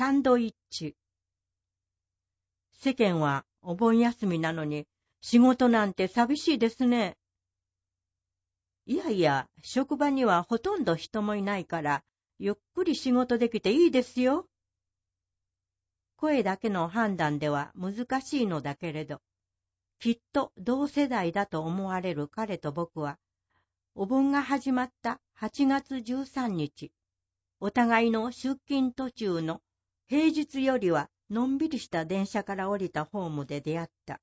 サンドイッチ。世間はお盆休みなのに仕事なんて寂しいですね。いやいや、職場にはほとんど人もいないから、ゆっくり仕事できていいですよ。声だけの判断では難しいのだけれど、きっと同世代だと思われる彼と僕は、お盆が始まった8月13日、お互いの出勤途中の平日よりはのんびりした電車から降りたホームで出会った。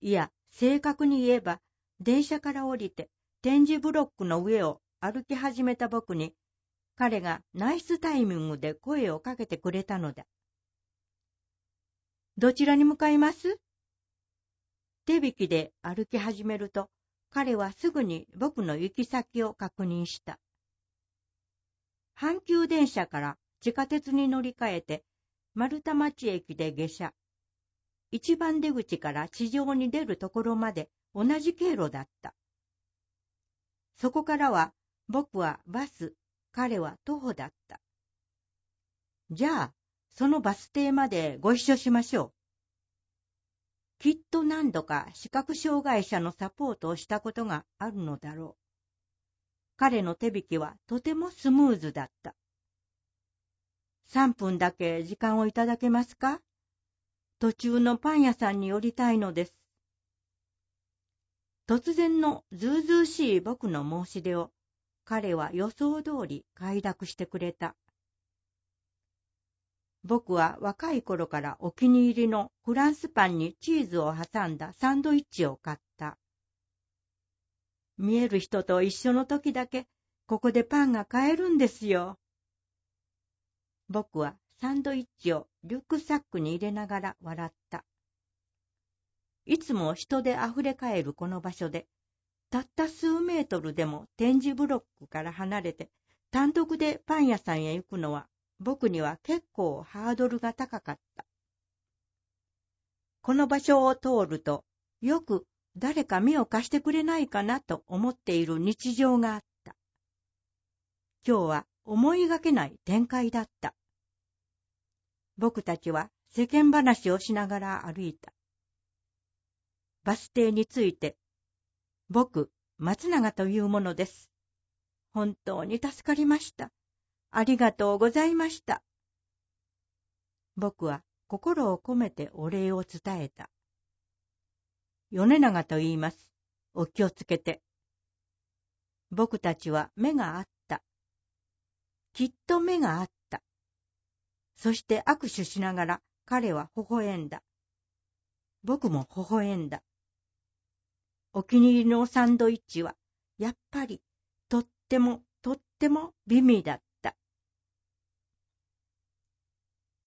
いや、正確に言えば、電車から降りて展示ブロックの上を歩き始めた僕に、彼がナイスタイミングで声をかけてくれたのだ。どちらに向かいます？手引きで歩き始めると、彼はすぐに僕の行き先を確認した。阪急電車から地下鉄に乗り換えて、丸太町駅で下車。一番出口から地上に出るところまで同じ経路だった。そこからは僕はバス、彼は徒歩だった。じゃあ、そのバス停までご一緒しましょう。きっと何度か視覚障害者のサポートをしたことがあるのだろう。彼の手引きはとてもスムーズだった。3分だけ時間をいただけますか？途中のパン屋さんに寄りたいのです。突然のずうずうしい僕の申し出を彼は予想通り快諾してくれた。僕は若い頃からお気に入りのフランスパンにチーズを挟んだサンドイッチを買った。見える人と一緒の時だけ、ここでパンが買えるんですよ。僕はサンドイッチをリュックサックに入れながら笑った。いつも人で溢れかえるこの場所で、たった数メートルでも展示ブロックから離れて、単独でパン屋さんへ行くのは、僕には結構ハードルが高かった。この場所を通ると、よく誰か目を貸してくれないかなと思っている日常があった。今日は思いがけない展開だった。僕たちは世間話をしながら歩いた。バス停に着いて、僕、松永というものです。本当に助かりました。ありがとうございました。僕は心を込めてお礼を伝えた。米長と言います。お気をつけて。僕たちは目があった。きっと目があった。そして握手しながら彼は微笑んだ。僕も微笑んだ。お気に入りのサンドイッチは、やっぱり、とっても、とっても美味だった。